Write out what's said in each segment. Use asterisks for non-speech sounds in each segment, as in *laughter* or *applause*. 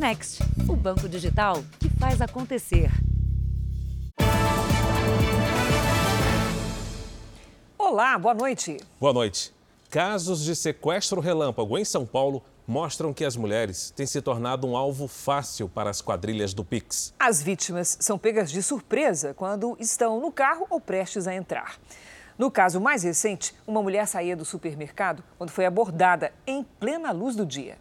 Next, o banco digital que faz acontecer. Olá, boa noite. Boa noite. Casos de sequestro relâmpago em São Paulo mostram que as mulheres têm se tornado um alvo fácil para as quadrilhas do Pix. As vítimas são pegas de surpresa quando estão no carro ou prestes a entrar. No caso mais recente, uma mulher saía do supermercado quando foi abordada em plena luz do dia.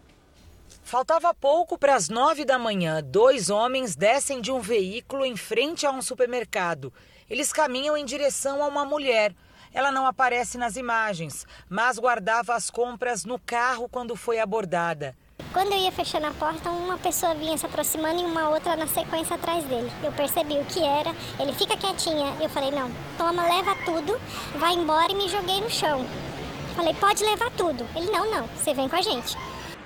Faltava pouco para as nove da manhã. Dois homens descem de um veículo em frente a um supermercado. Eles caminham em direção a uma mulher. Ela não aparece nas imagens, mas guardava as compras no carro quando foi abordada. Quando eu ia fechando a porta, uma pessoa vinha se aproximando e uma outra na sequência atrás dele. Eu percebi o que era, ele fica quietinha. Eu falei: não, toma, leva tudo, vai embora e me joguei no chão. Falei: pode levar tudo. Ele: não, não, você vem com a gente.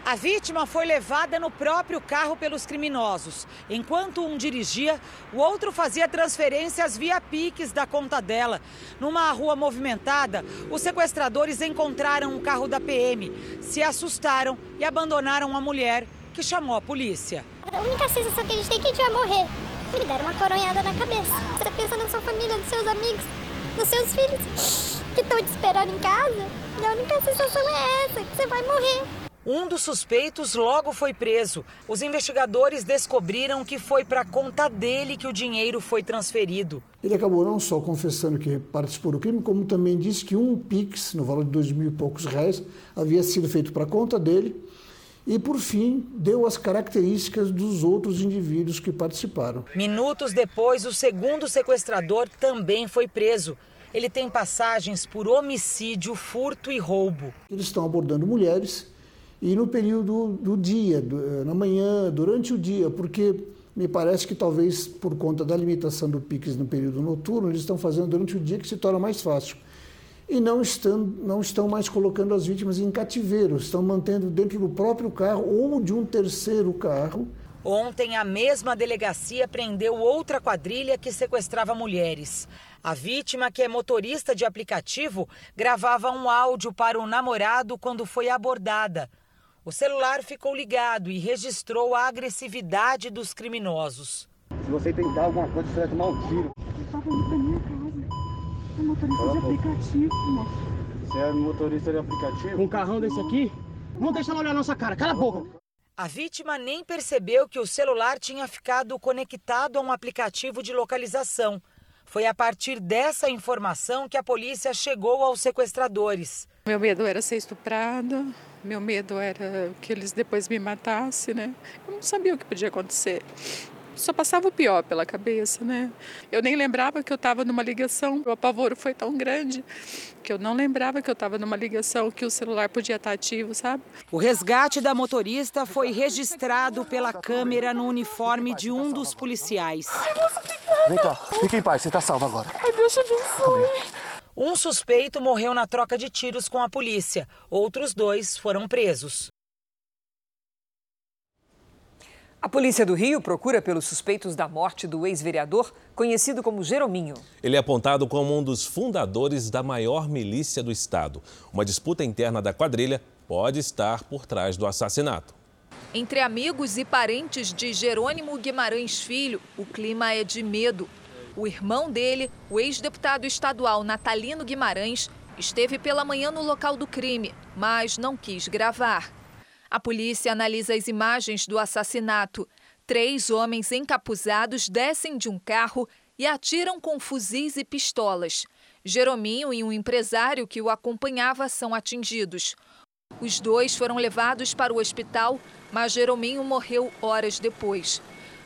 A vítima foi levada no próprio carro pelos criminosos. Enquanto um dirigia, o outro fazia transferências via Pix da conta dela. Numa rua movimentada, os sequestradores encontraram um carro da PM, se assustaram e abandonaram a mulher, que chamou a polícia. A única sensação que a gente tem é que a gente vai morrer. Me deram uma coronhada na cabeça. Você pensa na sua família, nos seus amigos, nos seus filhos que estão te esperando em casa. E a única sensação é essa, que você vai morrer. Um dos suspeitos logo foi preso. Os investigadores descobriram que foi para conta dele que o dinheiro foi transferido. Ele acabou não só confessando que participou do crime, como também disse que um Pix, no valor de dois mil e poucos reais, havia sido feito para conta dele. E, por fim, deu as características dos outros indivíduos que participaram. Minutos depois, o segundo sequestrador também foi preso. Ele tem passagens por homicídio, furto e roubo. Eles estão abordando mulheres e no período do dia, do, eh, na manhã, durante o dia, porque me parece que talvez por conta da limitação do Pix no período noturno, eles estão fazendo durante o dia que se torna mais fácil. E não estão, não estão mais colocando as vítimas em cativeiro, estão mantendo dentro do próprio carro ou de um terceiro carro. Ontem, a mesma delegacia prendeu outra quadrilha que sequestrava mulheres. A vítima, que é motorista de aplicativo, gravava um áudio para o namorado quando foi abordada. O celular ficou ligado e registrou a agressividade dos criminosos. Se você tentar alguma coisa, você vai tomar um tiro. Eu estava indo pra minha casa. É motorista de aplicativo, moço. Você é motorista de aplicativo? Com um carrão desse aqui? Não deixa ela olhar nossa cara, cala a boca! A vítima nem percebeu que o celular tinha ficado conectado a um aplicativo de localização. Foi a partir dessa informação que a polícia chegou aos sequestradores. Meu medo era ser estuprada, meu medo era que eles depois me matassem, né? Eu não sabia o que podia acontecer. Só passava o pior pela cabeça, né? Eu nem lembrava que eu estava numa ligação. O apavoro foi tão grande que eu não lembrava que eu estava numa ligação, que o celular podia estar ativo, sabe? O resgate da motorista foi registrado pela câmera no uniforme de um dos policiais. Vem cá, fique em paz, você está salvo agora. Ai, Deus te abençoe. Um suspeito morreu na troca de tiros com a polícia. Outros dois foram presos. A polícia do Rio procura pelos suspeitos da morte do ex-vereador, conhecido como Jerominho. Ele é apontado como um dos fundadores da maior milícia do estado. Uma disputa interna da quadrilha pode estar por trás do assassinato. Entre amigos e parentes de Jerônimo Guimarães Filho, o clima é de medo. O irmão dele, o ex-deputado estadual Natalino Guimarães, esteve pela manhã no local do crime, mas não quis gravar. A polícia analisa as imagens do assassinato. Três homens encapuzados descem de um carro e atiram com fuzis e pistolas. Jerominho e um empresário que o acompanhava são atingidos. Os dois foram levados para o hospital, mas Jerominho morreu horas depois.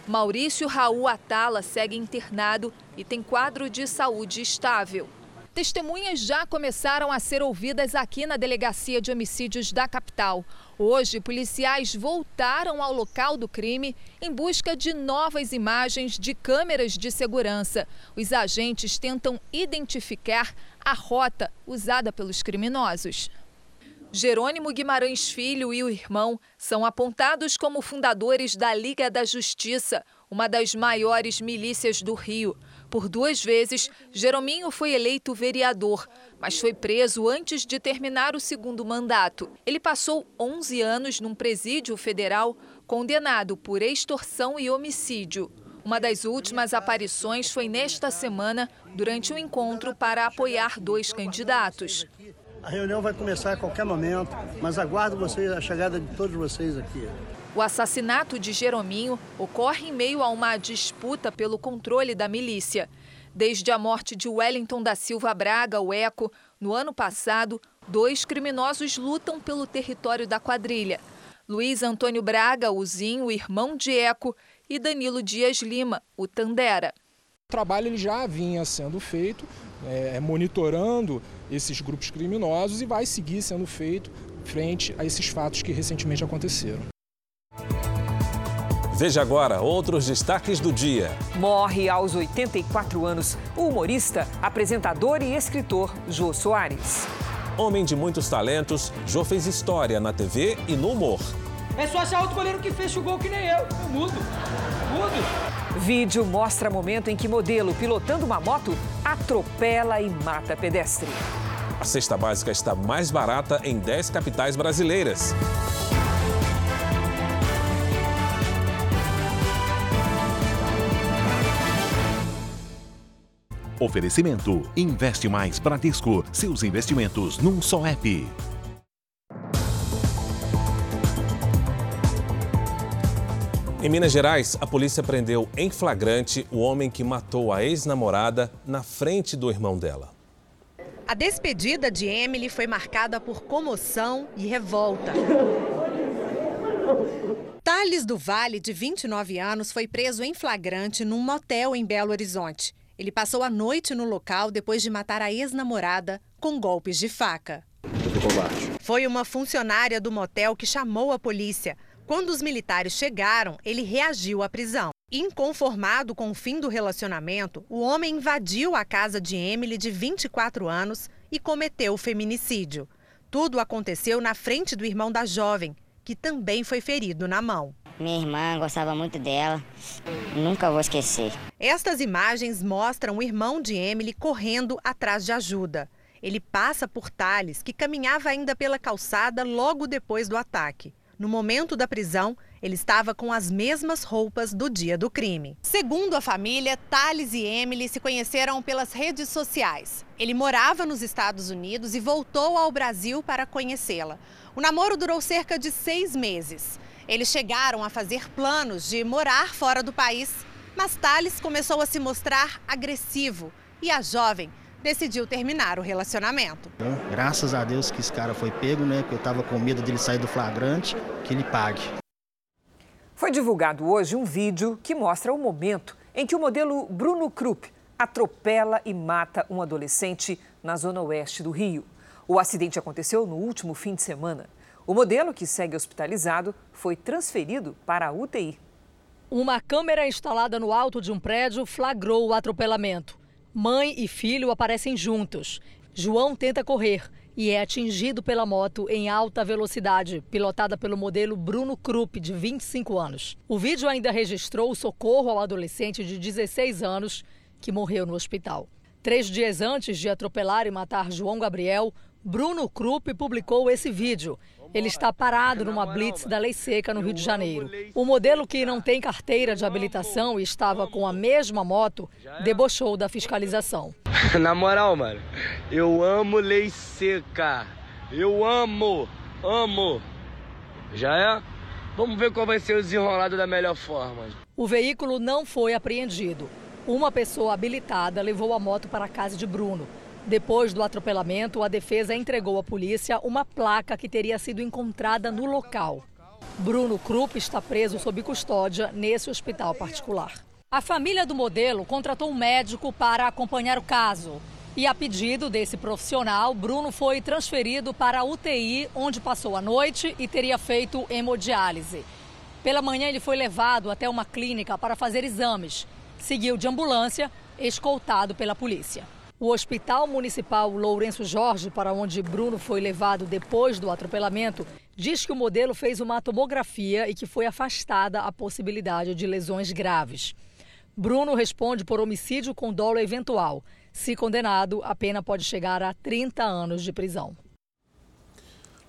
Maurício Raul Atala segue internado e tem quadro de saúde estável. Testemunhas já começaram a ser ouvidas aqui na Delegacia de Homicídios da capital. Hoje, policiais voltaram ao local do crime em busca de novas imagens de câmeras de segurança. Os agentes tentam identificar a rota usada pelos criminosos. Jerônimo Guimarães Filho e o irmão são apontados como fundadores da Liga da Justiça, uma das maiores milícias do Rio. Por duas vezes, Jerominho foi eleito vereador, mas foi preso antes de terminar o segundo mandato. Ele passou 11 anos num presídio federal condenado por extorsão e homicídio. Uma das últimas aparições foi nesta semana, durante um encontro para apoiar dois candidatos. A reunião vai começar a qualquer momento, mas aguardo vocês, a chegada de todos vocês aqui. O assassinato de Jerominho ocorre em meio a uma disputa pelo controle da milícia. Desde a morte de Wellington da Silva Braga, o Eco, no ano passado, dois criminosos lutam pelo território da quadrilha. Luiz Antônio Braga, o Zinho, irmão de Eco, e Danilo Dias Lima, o Tandera. O trabalho ele já vinha sendo feito, é, monitorando esses grupos criminosos e vai seguir sendo feito frente a esses fatos que recentemente aconteceram. Veja agora outros destaques do dia. Morre aos 84 anos o humorista, apresentador e escritor Jô Soares. Homem de muitos talentos, Jô fez história na TV e no humor. É só achar outro goleiro que fecha o gol que nem eu. Eu mudo. Mudo. Vídeo mostra momento em que modelo pilotando uma moto atropela e mata pedestre. A cesta básica está mais barata em 10 capitais brasileiras. Oferecimento: Investe Mais Bradesco. Seus investimentos num só app. Em Minas Gerais, a polícia prendeu em flagrante o homem que matou a ex-namorada na frente do irmão dela. A despedida de Emily foi marcada por comoção e revolta. Thales do Vale, de 29 anos, foi preso em flagrante num motel em Belo Horizonte. Ele passou a noite no local depois de matar a ex-namorada com golpes de faca. Foi uma funcionária do motel que chamou a polícia. Quando os militares chegaram, ele reagiu à prisão. Inconformado com o fim do relacionamento, o homem invadiu a casa de Emily, de 24 anos, e cometeu o feminicídio. Tudo aconteceu na frente do irmão da jovem, que também foi ferido na mão. Minha irmã gostava muito dela, nunca vou esquecer. Estas imagens mostram o irmão de Emily correndo atrás de ajuda. Ele passa por Thales, que caminhava ainda pela calçada logo depois do ataque. No momento da prisão, ele estava com as mesmas roupas do dia do crime. Segundo a família, Thales e Emily se conheceram pelas redes sociais. Ele morava nos Estados Unidos e voltou ao Brasil para conhecê-la. O namoro durou cerca de seis meses. Eles chegaram a fazer planos de morar fora do país, mas Thales começou a se mostrar agressivo e a jovem decidiu terminar o relacionamento. Graças a Deus que esse cara foi pego, né? Porque eu estava com medo dele sair do flagrante, que ele pague. Foi divulgado hoje um vídeo que mostra o momento em que o modelo Bruno Krupp atropela e mata um adolescente na zona oeste do Rio. O acidente aconteceu no último fim de semana. O modelo, que segue hospitalizado, foi transferido para a UTI. Uma câmera instalada no alto de um prédio flagrou o atropelamento. Mãe e filho aparecem juntos. João tenta correr e é atingido pela moto em alta velocidade, pilotada pelo modelo Bruno Krupp, de 25 anos. O vídeo ainda registrou o socorro ao adolescente de 16 anos que morreu no hospital. Três dias antes de atropelar e matar João Gabriel, Bruno Krupp publicou esse vídeo ele está parado numa blitz da Lei Seca no Rio de Janeiro. O modelo que não tem carteira de habilitação e estava com a mesma moto debochou da fiscalização. *laughs* Na moral, mano, eu amo Lei Seca. Eu amo, amo. Já é? Vamos ver qual vai ser o desenrolado da melhor forma. O veículo não foi apreendido. Uma pessoa habilitada levou a moto para a casa de Bruno. Depois do atropelamento, a defesa entregou à polícia uma placa que teria sido encontrada no local. Bruno Krupp está preso sob custódia nesse hospital particular. A família do modelo contratou um médico para acompanhar o caso. E a pedido desse profissional, Bruno foi transferido para a UTI, onde passou a noite e teria feito hemodiálise. Pela manhã, ele foi levado até uma clínica para fazer exames. Seguiu de ambulância, escoltado pela polícia. O Hospital Municipal Lourenço Jorge, para onde Bruno foi levado depois do atropelamento, diz que o modelo fez uma tomografia e que foi afastada a possibilidade de lesões graves. Bruno responde por homicídio com dolo eventual. Se condenado, a pena pode chegar a 30 anos de prisão.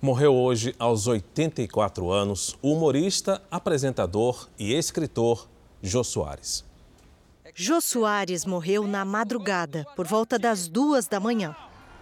Morreu hoje, aos 84 anos, o humorista, apresentador e escritor Jô Soares. Jô Soares morreu na madrugada, por volta das duas da manhã.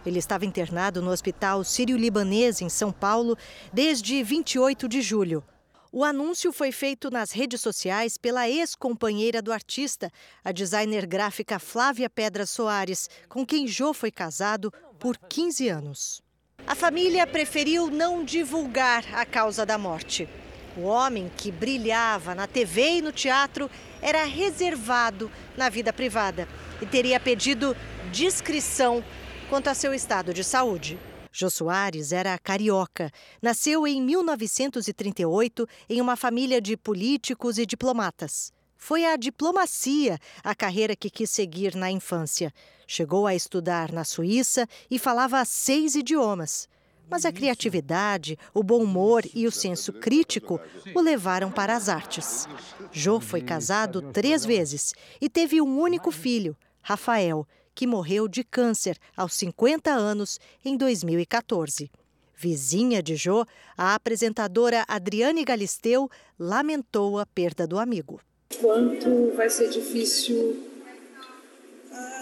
Ele estava internado no Hospital Sírio-Libanês, em São Paulo, desde 28 de julho. O anúncio foi feito nas redes sociais pela ex-companheira do artista, a designer gráfica Flávia Pedra Soares, com quem Jô foi casado por 15 anos. A família preferiu não divulgar a causa da morte. O homem que brilhava na TV e no teatro era reservado na vida privada e teria pedido discrição quanto a seu estado de saúde. Jô Soares era carioca. Nasceu em 1938 em uma família de políticos e diplomatas. Foi a diplomacia a carreira que quis seguir na infância. Chegou a estudar na Suíça e falava seis idiomas. Mas a criatividade, o bom humor e o senso crítico o levaram para as artes. Jô foi casado três vezes e teve um único filho, Rafael, que morreu de câncer aos 50 anos em 2014. Vizinha de Jô, a apresentadora Adriane Galisteu lamentou a perda do amigo. Quanto vai ser difícil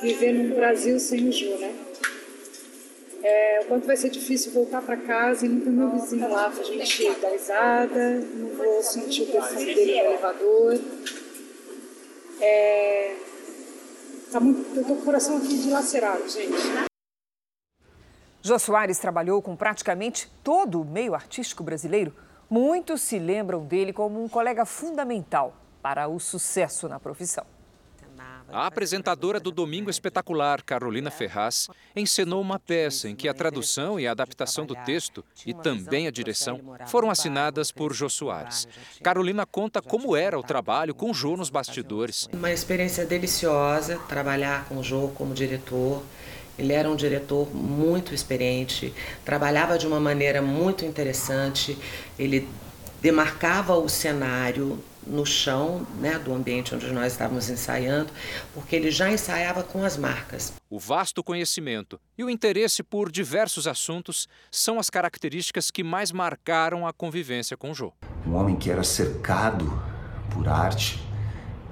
viver no Brasil sem o Jô, né? É, o quanto vai ser difícil voltar para casa e não ter meu vizinho lá pra gente dar risada, não vou sentir o perfume dele no elevador. É, tá muito, eu tô com o coração aqui dilacerado, gente. Jô Soares trabalhou com praticamente todo o meio artístico brasileiro. Muitos se lembram dele como um colega fundamental para o sucesso na profissão. A apresentadora do Domingo Espetacular, Carolina Ferraz, encenou uma peça em que a tradução e a adaptação do texto e também a direção foram assinadas por Jô Soares. Carolina conta como era o trabalho com Jô nos bastidores. Uma experiência deliciosa trabalhar com o Jô como diretor. Ele era um diretor muito experiente, trabalhava de uma maneira muito interessante, ele demarcava o cenário no chão né, do ambiente onde nós estávamos ensaiando, porque ele já ensaiava com as marcas. O vasto conhecimento e o interesse por diversos assuntos são as características que mais marcaram a convivência com Jô. Um homem que era cercado por arte,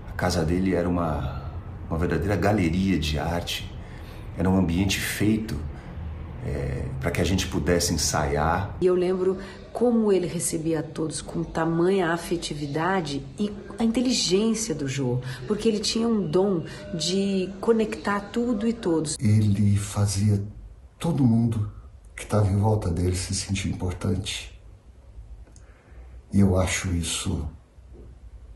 a casa dele era uma, uma verdadeira galeria de arte, era um ambiente feito é, para que a gente pudesse ensaiar. E eu lembro como ele recebia todos com tamanha afetividade e a inteligência do Jô, porque ele tinha um dom de conectar tudo e todos. Ele fazia todo mundo que estava em volta dele se sentir importante. E eu acho isso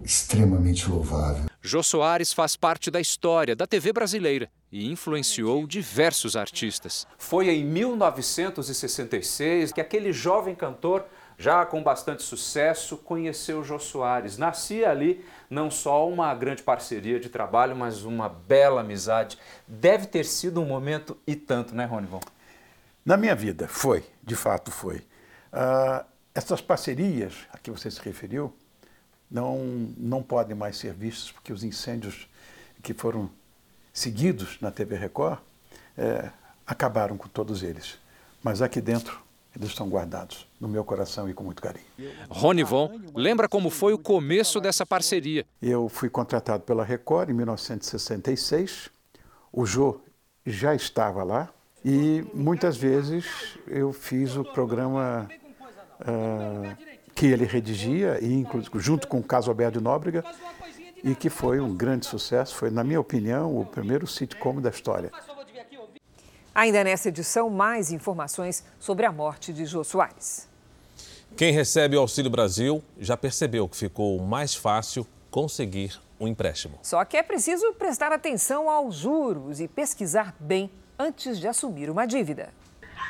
extremamente louvável. Jô Soares faz parte da história da TV brasileira e influenciou diversos artistas. Foi em 1966 que aquele jovem cantor, já com bastante sucesso, conheceu Jô Soares. Nascia ali não só uma grande parceria de trabalho, mas uma bela amizade. Deve ter sido um momento e tanto, né, Ronivon? Na minha vida, foi, de fato foi. Uh, essas parcerias a que você se referiu não, não podem mais ser vistas, porque os incêndios que foram seguidos na TV Record é, acabaram com todos eles. Mas aqui dentro eles estão guardados no meu coração e com muito carinho. Ronivon lembra como foi o começo dessa parceria. Eu fui contratado pela Record em 1966. O Jô já estava lá e muitas vezes eu fiz o programa uh, que ele redigia, e junto com o Caso Alberto de Nóbrega, e que foi um grande sucesso. Foi, na minha opinião, o primeiro sitcom da história. Ainda nessa edição, mais informações sobre a morte de Jô Soares. Quem recebe o Auxílio Brasil já percebeu que ficou mais fácil conseguir um empréstimo. Só que é preciso prestar atenção aos juros e pesquisar bem antes de assumir uma dívida.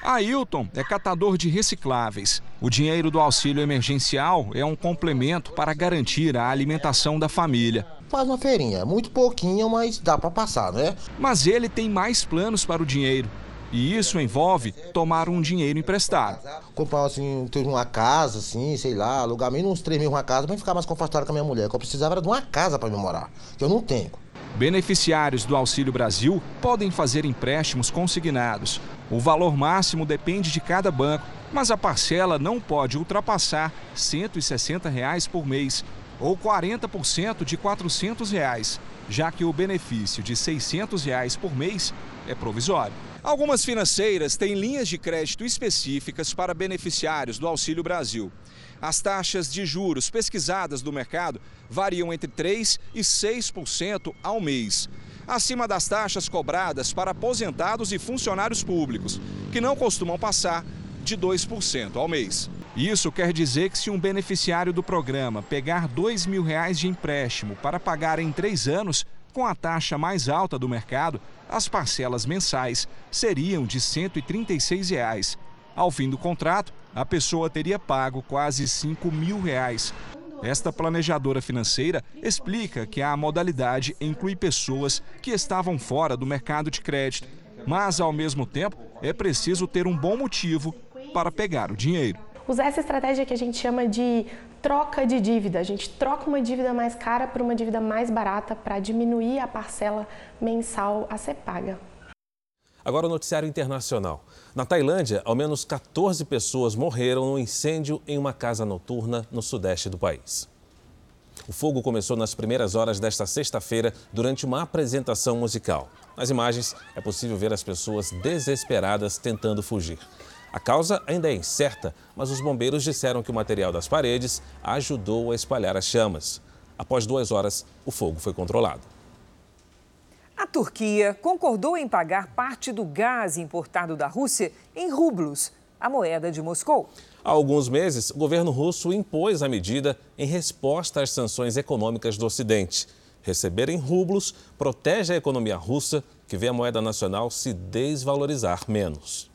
Ailton é catador de recicláveis. O dinheiro do auxílio emergencial é um complemento para garantir a alimentação da família. Faz uma feirinha, muito pouquinho, mas dá para passar, né? Mas ele tem mais planos para o dinheiro. E isso envolve tomar um dinheiro emprestado. Comprar assim, uma casa, assim, sei lá, alugar menos uns 3 mil uma casa para ficar mais confortável com a minha mulher. O que eu precisava era de uma casa para me morar, que eu não tenho. Beneficiários do Auxílio Brasil podem fazer empréstimos consignados. O valor máximo depende de cada banco Mas a parcela não pode ultrapassar 160 reais por mês ou 40% de 400 reais, já que o benefício de 600 reais por mês é provisório. Algumas financeiras têm linhas de crédito específicas para beneficiários do Auxílio Brasil. As taxas de juros pesquisadas do mercado variam entre 3% e 6% ao mês, acima das taxas cobradas para aposentados e funcionários públicos, que não costumam passar de 2% ao mês. Isso quer dizer que se um beneficiário do programa pegar R$ 2 mil de empréstimo para pagar em três anos, com a taxa mais alta do mercado, as parcelas mensais seriam de 136 reais. Ao fim do contrato, a pessoa teria pago quase 5 mil reais. Esta planejadora financeira explica que a modalidade inclui pessoas que estavam fora do mercado de crédito, mas, ao mesmo tempo, é preciso ter um bom motivo para pegar o dinheiro usar essa estratégia que a gente chama de troca de dívida. A gente troca uma dívida mais cara por uma dívida mais barata para diminuir a parcela mensal a ser paga. Agora o noticiário internacional. Na Tailândia, ao menos 14 pessoas morreram no incêndio em uma casa noturna no sudeste do país. O fogo começou nas primeiras horas desta sexta-feira durante uma apresentação musical. Nas imagens é possível ver as pessoas desesperadas tentando fugir. A causa ainda é incerta, mas os bombeiros disseram que o material das paredes ajudou a espalhar as chamas. Após duas horas, o fogo foi controlado. A Turquia concordou em pagar parte do gás importado da Rússia em rublos, a moeda de Moscou. Há alguns meses, o governo russo impôs a medida em resposta às sanções econômicas do Ocidente. Receber em rublos protege a economia russa, que vê a moeda nacional se desvalorizar menos.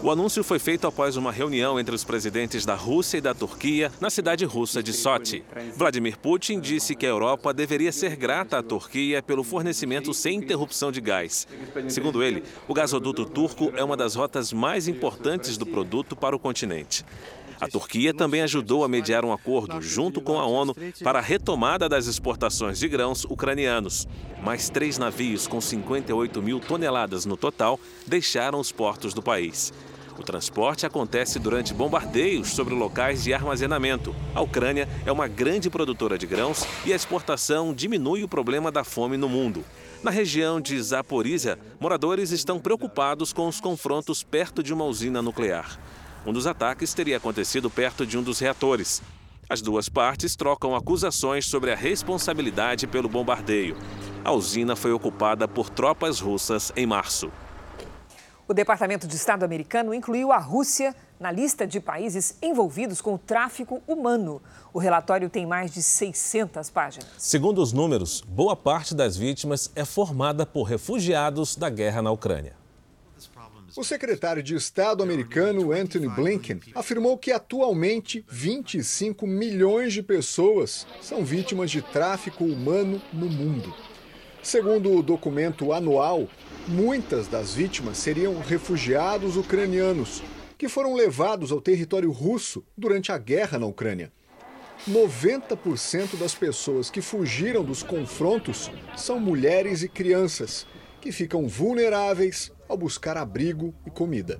O anúncio foi feito após uma reunião entre os presidentes da Rússia e da Turquia na cidade russa de Sochi. Vladimir Putin disse que a Europa deveria ser grata à Turquia pelo fornecimento sem interrupção de gás. Segundo ele, o gasoduto turco é uma das rotas mais importantes do produto para o continente. A Turquia também ajudou a mediar um acordo, junto com a ONU, para a retomada das exportações de grãos ucranianos. Mais três navios com 58 mil toneladas no total deixaram os portos do país. O transporte acontece durante bombardeios sobre locais de armazenamento. A Ucrânia é uma grande produtora de grãos e a exportação diminui o problema da fome no mundo. Na região de Zaporizhia, moradores estão preocupados com os confrontos perto de uma usina nuclear. Um dos ataques teria acontecido perto de um dos reatores. As duas partes trocam acusações sobre a responsabilidade pelo bombardeio. A usina foi ocupada por tropas russas em março. O Departamento de Estado americano incluiu a Rússia na lista de países envolvidos com o tráfico humano. O relatório tem mais de 600 páginas. Segundo os números, boa parte das vítimas é formada por refugiados da guerra na Ucrânia. O secretário de Estado americano Anthony Blinken afirmou que atualmente 25 milhões de pessoas são vítimas de tráfico humano no mundo. Segundo o documento anual, muitas das vítimas seriam refugiados ucranianos que foram levados ao território russo durante a guerra na Ucrânia. 90% das pessoas que fugiram dos confrontos são mulheres e crianças, que ficam vulneráveis ao buscar abrigo e comida.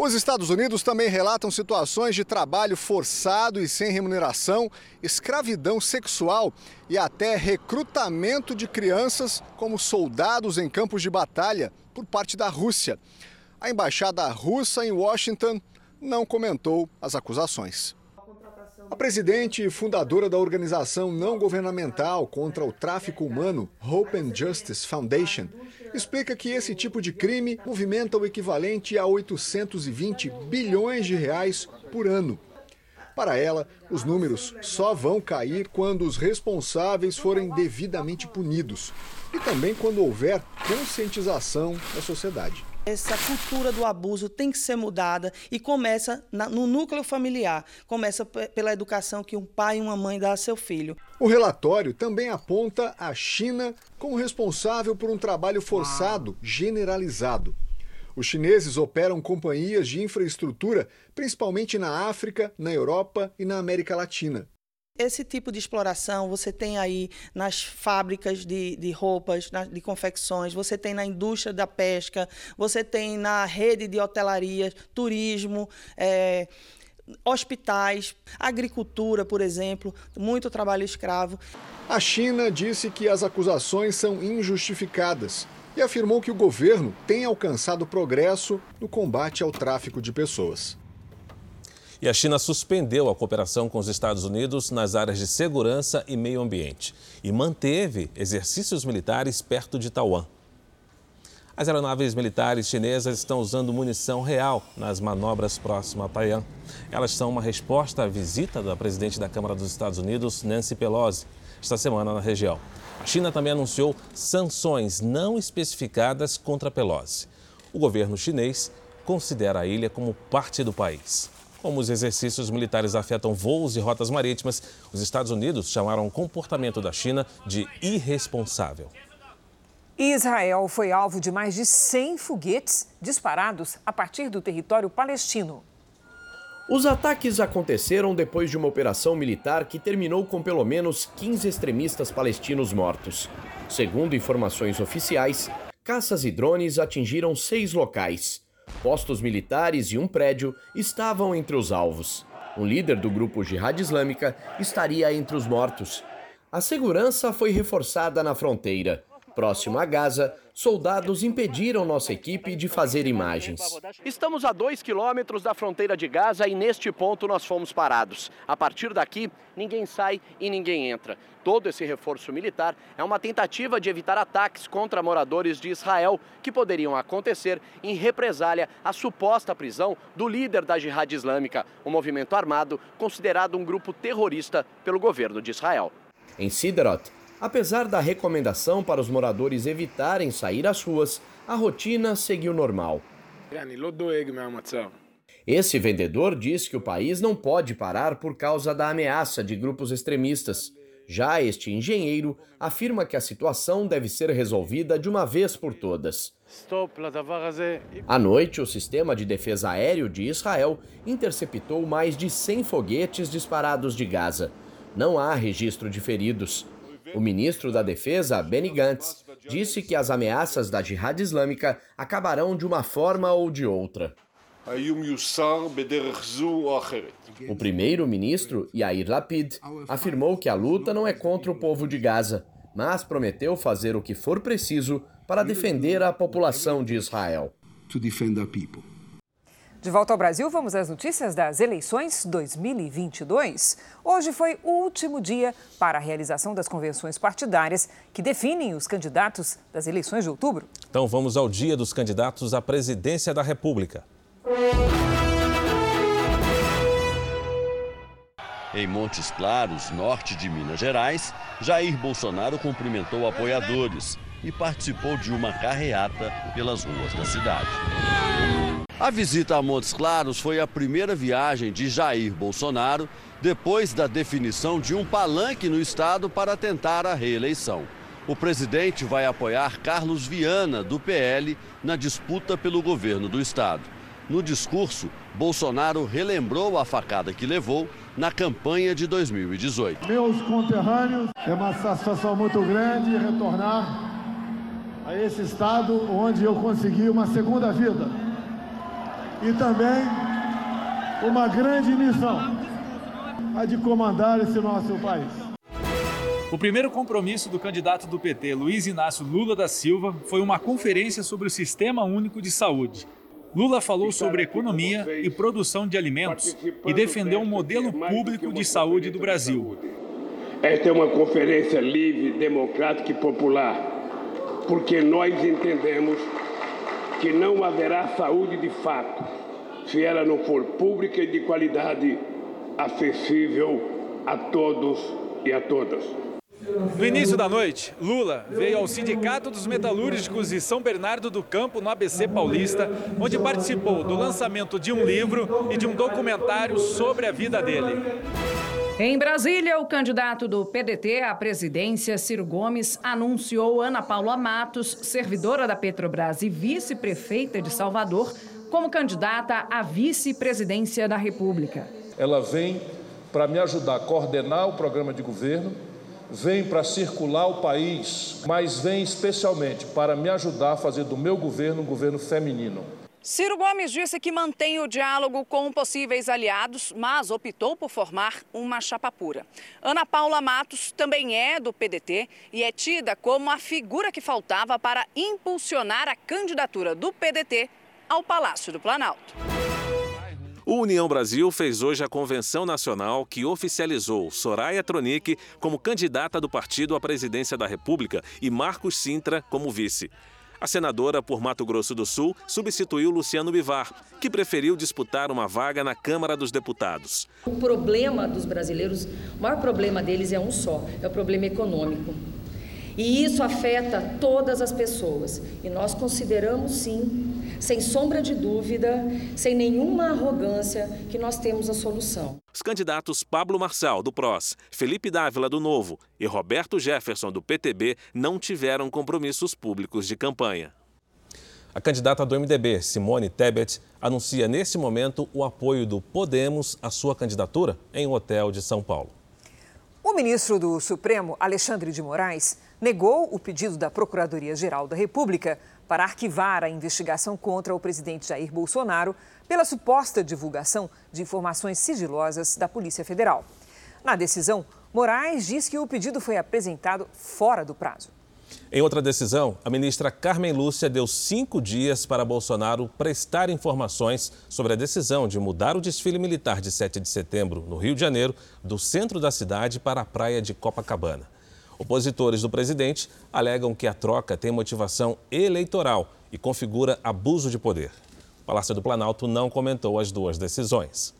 Os Estados Unidos também relatam situações de trabalho forçado e sem remuneração, escravidão sexual e até recrutamento de crianças como soldados em campos de batalha por parte da Rússia. A embaixada russa em Washington não comentou as acusações. A presidente e fundadora da organização não governamental contra o tráfico humano, Hope and Justice Foundation, explica que esse tipo de crime movimenta o equivalente a 820 bilhões de reais por ano. Para ela, os números só vão cair quando os responsáveis forem devidamente punidos e também quando houver conscientização da sociedade. Essa cultura do abuso tem que ser mudada e começa na, no núcleo familiar, começa pela educação que um pai e uma mãe dá a seu filho. O relatório também aponta a China como responsável por um trabalho forçado generalizado. Os chineses operam companhias de infraestrutura principalmente na África, na Europa e na América Latina. Esse tipo de exploração você tem aí nas fábricas de, de roupas, na, de confecções, você tem na indústria da pesca, você tem na rede de hotelaria, turismo, é, hospitais, agricultura, por exemplo, muito trabalho escravo. A China disse que as acusações são injustificadas e afirmou que o governo tem alcançado progresso no combate ao tráfico de pessoas. E a China suspendeu a cooperação com os Estados Unidos nas áreas de segurança e meio ambiente e manteve exercícios militares perto de Taiwan. As aeronaves militares chinesas estão usando munição real nas manobras próximas a Taiwan. Elas são uma resposta à visita da presidente da Câmara dos Estados Unidos, Nancy Pelosi, esta semana na região. A China também anunciou sanções não especificadas contra Pelosi. O governo chinês considera a ilha como parte do país. Como os exercícios militares afetam voos e rotas marítimas, os Estados Unidos chamaram o comportamento da China de irresponsável. Israel foi alvo de mais de 100 foguetes disparados a partir do território palestino. Os ataques aconteceram depois de uma operação militar que terminou com pelo menos 15 extremistas palestinos mortos. Segundo informações oficiais, caças e drones atingiram seis locais. Postos militares e um prédio estavam entre os alvos. Um líder do grupo Jihad Islâmica estaria entre os mortos. A segurança foi reforçada na fronteira. Próximo a Gaza, soldados impediram nossa equipe de fazer imagens. Estamos a dois quilômetros da fronteira de Gaza e neste ponto nós fomos parados. A partir daqui, ninguém sai e ninguém entra. Todo esse reforço militar é uma tentativa de evitar ataques contra moradores de Israel que poderiam acontecer em represália à suposta prisão do líder da Jihad Islâmica, um movimento armado considerado um grupo terrorista pelo governo de Israel. Em Siderot, Apesar da recomendação para os moradores evitarem sair às ruas, a rotina seguiu normal. Esse vendedor diz que o país não pode parar por causa da ameaça de grupos extremistas. Já este engenheiro afirma que a situação deve ser resolvida de uma vez por todas. À noite, o sistema de defesa aéreo de Israel interceptou mais de 100 foguetes disparados de Gaza. Não há registro de feridos. O ministro da Defesa, Benny Gantz, disse que as ameaças da Jihad Islâmica acabarão de uma forma ou de outra. O primeiro-ministro, Yair Lapid, afirmou que a luta não é contra o povo de Gaza, mas prometeu fazer o que for preciso para defender a população de Israel. De volta ao Brasil, vamos às notícias das eleições 2022. Hoje foi o último dia para a realização das convenções partidárias que definem os candidatos das eleições de outubro. Então vamos ao dia dos candidatos à presidência da República. Em Montes Claros, norte de Minas Gerais, Jair Bolsonaro cumprimentou apoiadores e participou de uma carreata pelas ruas da cidade. A visita a Montes Claros foi a primeira viagem de Jair Bolsonaro depois da definição de um palanque no estado para tentar a reeleição. O presidente vai apoiar Carlos Viana, do PL, na disputa pelo governo do estado. No discurso, Bolsonaro relembrou a facada que levou na campanha de 2018. Meus conterrâneos, é uma satisfação muito grande retornar a esse estado onde eu consegui uma segunda vida e também uma grande missão, a de comandar esse nosso país. O primeiro compromisso do candidato do PT, Luiz Inácio Lula da Silva, foi uma conferência sobre o Sistema Único de Saúde. Lula falou sobre economia e produção de alimentos e defendeu um modelo público de saúde do Brasil. Esta é uma conferência livre, democrática e popular, porque nós entendemos que não haverá saúde de fato se ela não for pública e de qualidade, acessível a todos e a todas. No início da noite, Lula veio ao Sindicato dos Metalúrgicos de São Bernardo do Campo, no ABC Paulista, onde participou do lançamento de um livro e de um documentário sobre a vida dele. Em Brasília, o candidato do PDT à presidência, Ciro Gomes, anunciou Ana Paula Matos, servidora da Petrobras e vice-prefeita de Salvador, como candidata à vice-presidência da República. Ela vem para me ajudar a coordenar o programa de governo, vem para circular o país, mas vem especialmente para me ajudar a fazer do meu governo um governo feminino. Ciro Gomes disse que mantém o diálogo com possíveis aliados, mas optou por formar uma chapa pura. Ana Paula Matos também é do PDT e é tida como a figura que faltava para impulsionar a candidatura do PDT ao Palácio do Planalto. O União Brasil fez hoje a convenção nacional que oficializou Soraya Tronic como candidata do partido à presidência da República e Marcos Sintra como vice. A senadora por Mato Grosso do Sul substituiu Luciano Bivar, que preferiu disputar uma vaga na Câmara dos Deputados. O problema dos brasileiros, o maior problema deles é um só: é o problema econômico. E isso afeta todas as pessoas. E nós consideramos, sim, sem sombra de dúvida, sem nenhuma arrogância, que nós temos a solução. Os candidatos Pablo Marçal, do PROS, Felipe Dávila, do Novo e Roberto Jefferson, do PTB, não tiveram compromissos públicos de campanha. A candidata do MDB, Simone Tebet, anuncia nesse momento o apoio do Podemos à sua candidatura em um hotel de São Paulo. O ministro do Supremo, Alexandre de Moraes, negou o pedido da Procuradoria-Geral da República para arquivar a investigação contra o presidente Jair Bolsonaro pela suposta divulgação de informações sigilosas da Polícia Federal. Na decisão, Moraes diz que o pedido foi apresentado fora do prazo. Em outra decisão, a ministra Carmen Lúcia deu cinco dias para Bolsonaro prestar informações sobre a decisão de mudar o desfile militar de 7 de setembro, no Rio de Janeiro, do centro da cidade para a praia de Copacabana. Opositores do presidente alegam que a troca tem motivação eleitoral e configura abuso de poder. O Palácio do Planalto não comentou as duas decisões.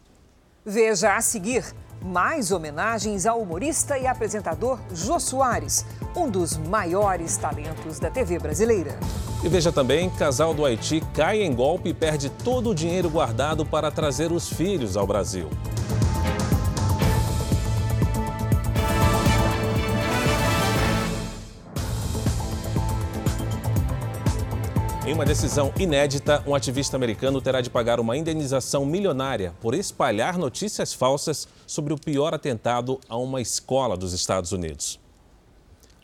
Veja a seguir mais homenagens ao humorista e apresentador Jô Soares, um dos maiores talentos da TV brasileira. E veja também: casal do Haiti cai em golpe e perde todo o dinheiro guardado para trazer os filhos ao Brasil. Em uma decisão inédita, um ativista americano terá de pagar uma indenização milionária por espalhar notícias falsas sobre o pior atentado a uma escola dos Estados Unidos.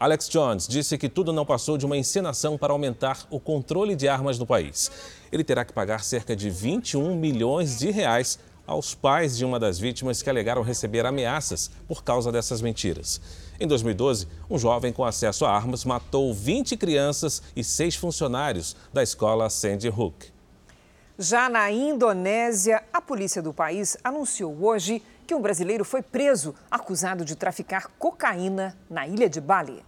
Alex Jones disse que tudo não passou de uma encenação para aumentar o controle de armas no país. Ele terá que pagar cerca de 21 milhões de reais aos pais de uma das vítimas que alegaram receber ameaças por causa dessas mentiras. Em 2012, um jovem com acesso a armas matou 20 crianças e seis funcionários da escola Sandy Hook. Já na Indonésia, a polícia do país anunciou hoje que um brasileiro foi preso acusado de traficar cocaína na ilha de Bali.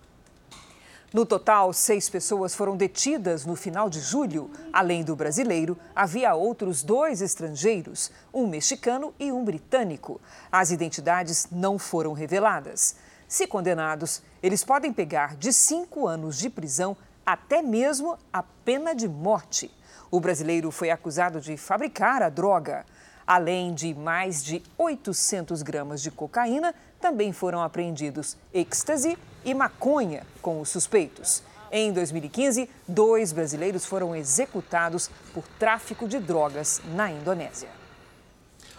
No total, seis pessoas foram detidas no final de julho. Além do brasileiro, havia outros dois estrangeiros, um mexicano e um britânico. As identidades não foram reveladas. Se condenados, eles podem pegar de cinco anos de prisão até mesmo a pena de morte. O brasileiro foi acusado de fabricar a droga. Além de mais de 800 gramas de cocaína, também foram apreendidos êxtase e maconha com os suspeitos. Em 2015, dois brasileiros foram executados por tráfico de drogas na Indonésia.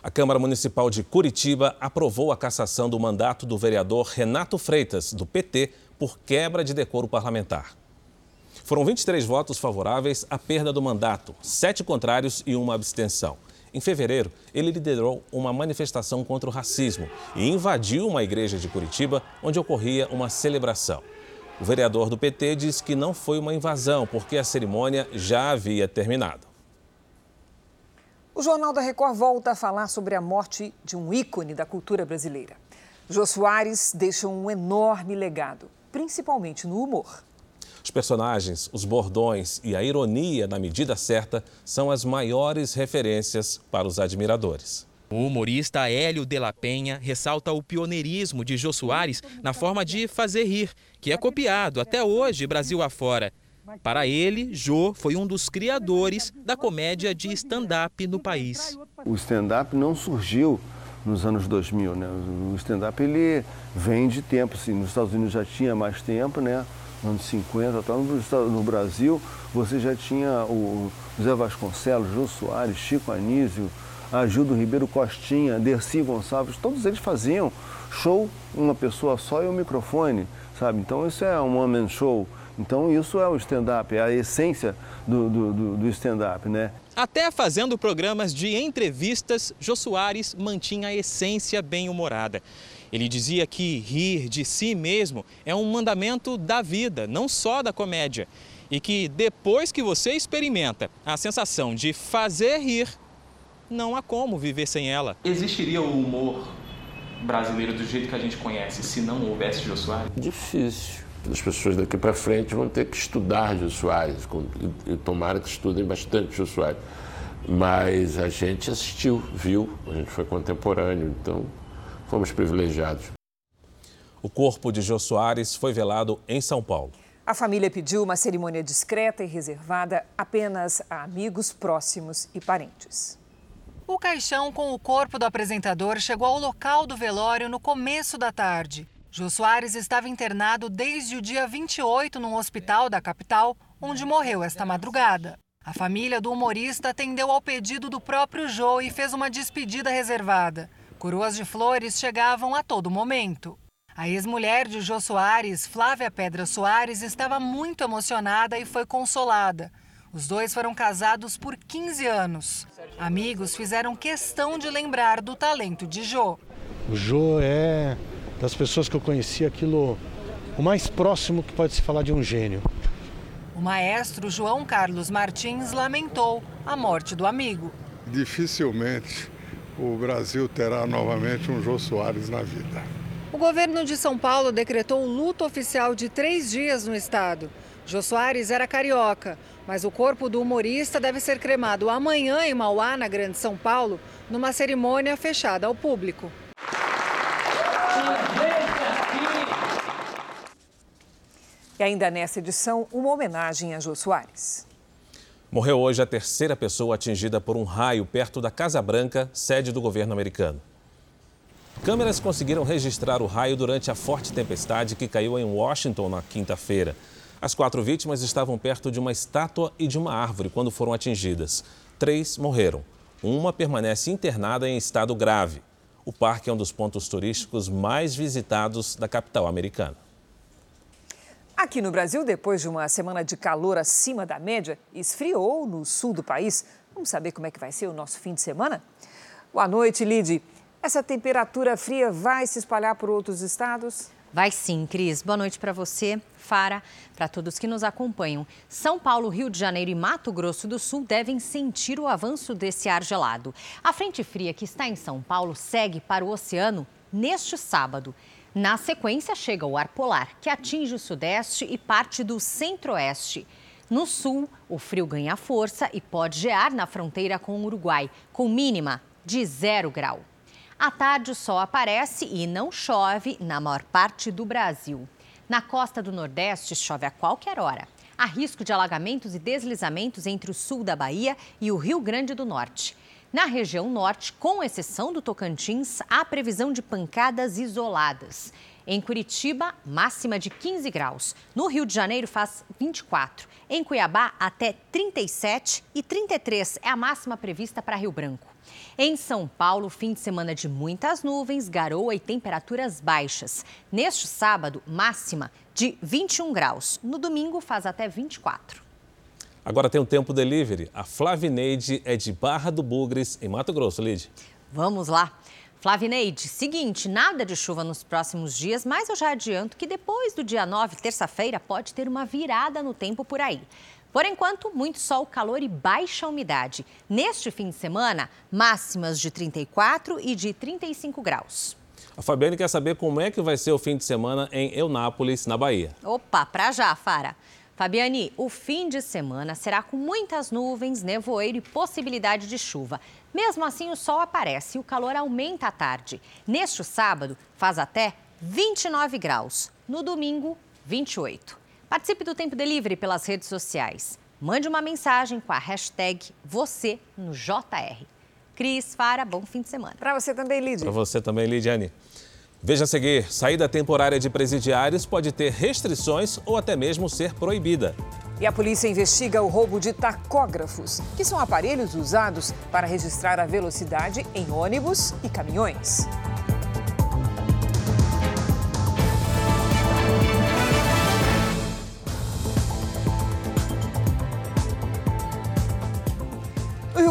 A Câmara Municipal de Curitiba aprovou a cassação do mandato do vereador Renato Freitas, do PT, por quebra de decoro parlamentar. Foram 23 votos favoráveis à perda do mandato, sete contrários e uma abstenção. Em fevereiro, ele liderou uma manifestação contra o racismo e invadiu uma igreja de Curitiba, onde ocorria uma celebração. O vereador do PT diz que não foi uma invasão, porque a cerimônia já havia terminado. O Jornal da Record volta a falar sobre a morte de um ícone da cultura brasileira. Jô Soares deixa um enorme legado, principalmente no humor. Os personagens, os bordões e a ironia na medida certa são as maiores referências para os admiradores. O humorista Hélio de la Penha ressalta o pioneirismo de Jô Soares na forma de fazer rir, que é copiado até hoje Brasil afora. Para ele, Jô foi um dos criadores da comédia de stand-up no país. O stand-up não surgiu nos anos 2000, né? O stand-up ele vem de tempo, assim, nos Estados Unidos já tinha mais tempo, né? Nos anos 50, tal. no Brasil você já tinha o Zé Vasconcelos, Jô Soares, Chico Anísio, a Gildo Ribeiro Costinha, Dercy Gonçalves, todos eles faziam show, uma pessoa só e um microfone, sabe? Então isso é um one man show. Então isso é o stand-up, é a essência do, do, do stand-up, né? Até fazendo programas de entrevistas, Jô Soares mantinha a essência bem-humorada. Ele dizia que rir de si mesmo é um mandamento da vida, não só da comédia. E que depois que você experimenta a sensação de fazer rir, não há como viver sem ela. Existiria o humor brasileiro do jeito que a gente conhece se não houvesse Jô Soares? Difícil. As pessoas daqui para frente vão ter que estudar Jô Soares, e tomara que estudem bastante Jô Soares. Mas a gente assistiu, viu, a gente foi contemporâneo, então fomos privilegiados. O corpo de Jô Soares foi velado em São Paulo. A família pediu uma cerimônia discreta e reservada apenas a amigos próximos e parentes. O caixão com o corpo do apresentador chegou ao local do velório no começo da tarde. Jô Soares estava internado desde o dia 28 num hospital da capital, onde morreu esta madrugada. A família do humorista atendeu ao pedido do próprio Jô e fez uma despedida reservada. Coroas de flores chegavam a todo momento. A ex-mulher de Jô Soares, Flávia Pedra Soares, estava muito emocionada e foi consolada. Os dois foram casados por 15 anos. Amigos fizeram questão de lembrar do talento de Jô. O Jô é das pessoas que eu conheci aquilo o mais próximo que pode se falar de um gênio. O maestro João Carlos Martins lamentou a morte do amigo. Dificilmente o Brasil terá novamente um Jô Soares na vida. O governo de São Paulo decretou luto oficial de três dias no estado. Jô Soares era carioca, mas o corpo do humorista deve ser cremado amanhã em Mauá, na Grande São Paulo, numa cerimônia fechada ao público. E ainda nessa edição, uma homenagem a Jô Soares. Morreu hoje a terceira pessoa atingida por um raio perto da Casa Branca, sede do governo americano. Câmeras conseguiram registrar o raio durante a forte tempestade que caiu em Washington na quinta-feira. As quatro vítimas estavam perto de uma estátua e de uma árvore quando foram atingidas. Três morreram. Uma permanece internada em estado grave. O parque é um dos pontos turísticos mais visitados da capital americana. Aqui no Brasil, depois de uma semana de calor acima da média, esfriou no sul do país. Vamos saber como é que vai ser o nosso fim de semana? Boa noite, Lid. Essa temperatura fria vai se espalhar por outros estados? Vai sim, Cris. Boa noite para você, Fara, para todos que nos acompanham. São Paulo, Rio de Janeiro e Mato Grosso do Sul devem sentir o avanço desse ar gelado. A frente fria que está em São Paulo segue para o oceano neste sábado. Na sequência, chega o ar polar, que atinge o sudeste e parte do centro-oeste. No sul, o frio ganha força e pode gear na fronteira com o Uruguai, com mínima de zero grau. À tarde, o sol aparece e não chove na maior parte do Brasil. Na costa do Nordeste, chove a qualquer hora. Há risco de alagamentos e deslizamentos entre o sul da Bahia e o Rio Grande do Norte. Na região norte, com exceção do Tocantins, há previsão de pancadas isoladas. Em Curitiba, máxima de 15 graus. No Rio de Janeiro, faz 24. Em Cuiabá, até 37 e 33 é a máxima prevista para Rio Branco. Em São Paulo, fim de semana de muitas nuvens, garoa e temperaturas baixas. Neste sábado, máxima de 21 graus. No domingo, faz até 24. Agora tem um tempo delivery. A Flavineide é de Barra do Bugres, em Mato Grosso, Lid. Vamos lá. Flavineide, seguinte, nada de chuva nos próximos dias, mas eu já adianto que depois do dia 9, terça-feira, pode ter uma virada no tempo por aí. Por enquanto, muito sol, calor e baixa umidade. Neste fim de semana, máximas de 34 e de 35 graus. A Fabiane quer saber como é que vai ser o fim de semana em Eunápolis, na Bahia. Opa, pra já, Fara. Fabiane, o fim de semana será com muitas nuvens, nevoeiro e possibilidade de chuva. Mesmo assim, o sol aparece e o calor aumenta à tarde. Neste sábado, faz até 29 graus. No domingo, 28. Participe do Tempo Delivery pelas redes sociais. Mande uma mensagem com a hashtag você no JR. Cris, Fara, bom fim de semana. Para você também, Lidia. Para você também, Lidiane. Veja a seguir: saída temporária de presidiários pode ter restrições ou até mesmo ser proibida. E a polícia investiga o roubo de tacógrafos, que são aparelhos usados para registrar a velocidade em ônibus e caminhões.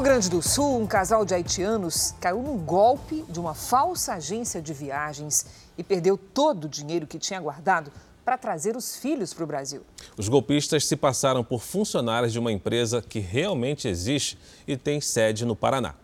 Grande do Sul, um casal de haitianos caiu num golpe de uma falsa agência de viagens e perdeu todo o dinheiro que tinha guardado para trazer os filhos para o Brasil. Os golpistas se passaram por funcionários de uma empresa que realmente existe e tem sede no Paraná.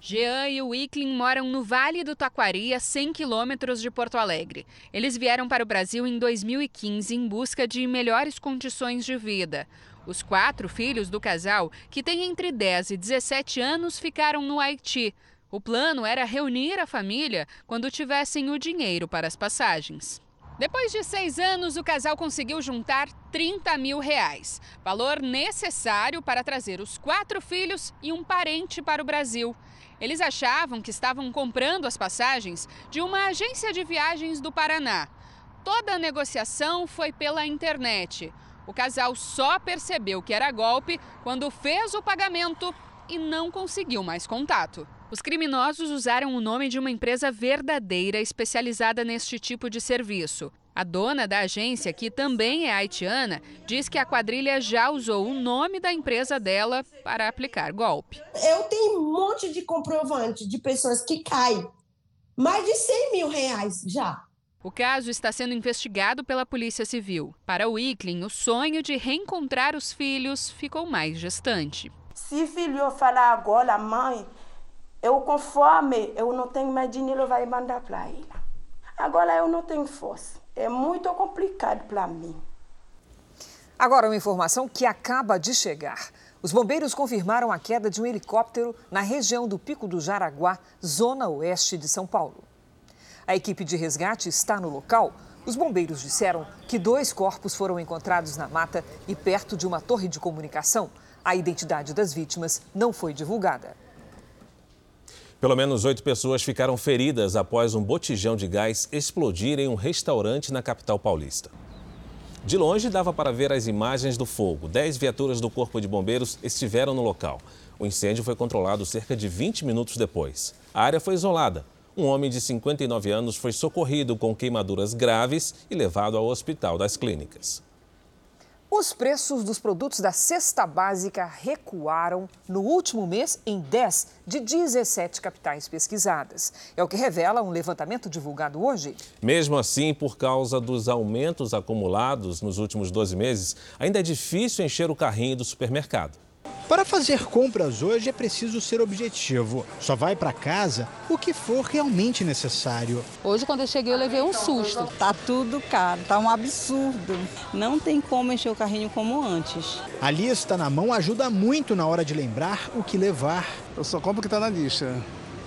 Jean e o Wicklin moram no Vale do Taquari, a 100 quilômetros de Porto Alegre. Eles vieram para o Brasil em 2015 em busca de melhores condições de vida. Os quatro filhos do casal, que têm entre 10 e 17 anos, ficaram no Haiti. O plano era reunir a família quando tivessem o dinheiro para as passagens. Depois de seis anos, o casal conseguiu juntar 30 mil reais, valor necessário para trazer os quatro filhos e um parente para o Brasil. Eles achavam que estavam comprando as passagens de uma agência de viagens do Paraná. Toda a negociação foi pela internet. O casal só percebeu que era golpe quando fez o pagamento e não conseguiu mais contato. Os criminosos usaram o nome de uma empresa verdadeira especializada neste tipo de serviço. A dona da agência, que também é haitiana, diz que a quadrilha já usou o nome da empresa dela para aplicar golpe. Eu tenho um monte de comprovante de pessoas que caem. Mais de 100 mil reais já. O caso está sendo investigado pela Polícia Civil. Para o Icklin, o sonho de reencontrar os filhos ficou mais distante. Se filho falar agora, mãe, eu com fome, eu não tenho mais dinheiro, vai mandar para ele. Agora eu não tenho força. É muito complicado para mim. Agora, uma informação que acaba de chegar. Os bombeiros confirmaram a queda de um helicóptero na região do Pico do Jaraguá, zona oeste de São Paulo. A equipe de resgate está no local. Os bombeiros disseram que dois corpos foram encontrados na mata e perto de uma torre de comunicação. A identidade das vítimas não foi divulgada. Pelo menos oito pessoas ficaram feridas após um botijão de gás explodir em um restaurante na capital paulista. De longe dava para ver as imagens do fogo. Dez viaturas do Corpo de Bombeiros estiveram no local. O incêndio foi controlado cerca de 20 minutos depois. A área foi isolada. Um homem de 59 anos foi socorrido com queimaduras graves e levado ao Hospital das Clínicas. Os preços dos produtos da cesta básica recuaram no último mês em 10 de 17 capitais pesquisadas. É o que revela um levantamento divulgado hoje. Mesmo assim, por causa dos aumentos acumulados nos últimos 12 meses, ainda é difícil encher o carrinho do supermercado. Para fazer compras hoje é preciso ser objetivo. Só vai para casa o que for realmente necessário. Hoje, quando eu cheguei, eu levei um susto. Tá tudo caro, tá um absurdo. Não tem como encher o carrinho como antes. A lista na mão ajuda muito na hora de lembrar o que levar. Eu só compro o que está na lista.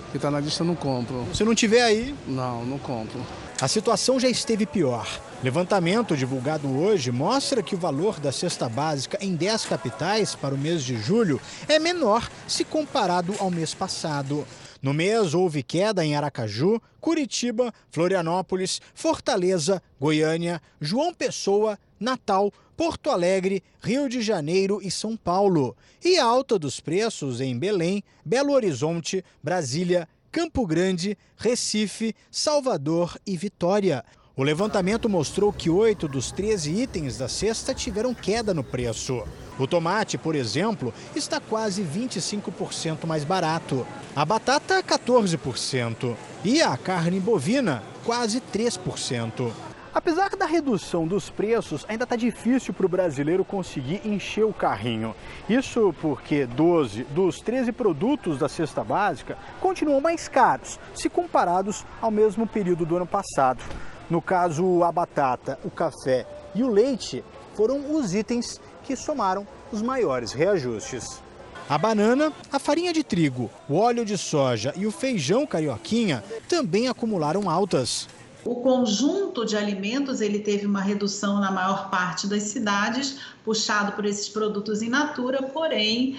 O que está na lista eu não compro. Se não tiver aí? Não, não compro. A situação já esteve pior. Levantamento divulgado hoje mostra que o valor da cesta básica em 10 capitais para o mês de julho é menor se comparado ao mês passado. No mês, houve queda em Aracaju, Curitiba, Florianópolis, Fortaleza, Goiânia, João Pessoa, Natal, Porto Alegre, Rio de Janeiro e São Paulo. E alta dos preços em Belém, Belo Horizonte, Brasília, Campo Grande, Recife, Salvador e Vitória. O levantamento mostrou que oito dos 13 itens da cesta tiveram queda no preço. O tomate, por exemplo, está quase 25% mais barato. A batata, 14%. E a carne bovina, quase 3%. Apesar da redução dos preços, ainda está difícil para o brasileiro conseguir encher o carrinho. Isso porque 12 dos 13 produtos da cesta básica continuam mais caros se comparados ao mesmo período do ano passado. No caso, a batata, o café e o leite foram os itens que somaram os maiores reajustes. A banana, a farinha de trigo, o óleo de soja e o feijão carioquinha também acumularam altas. O conjunto de alimentos ele teve uma redução na maior parte das cidades, puxado por esses produtos in natura, porém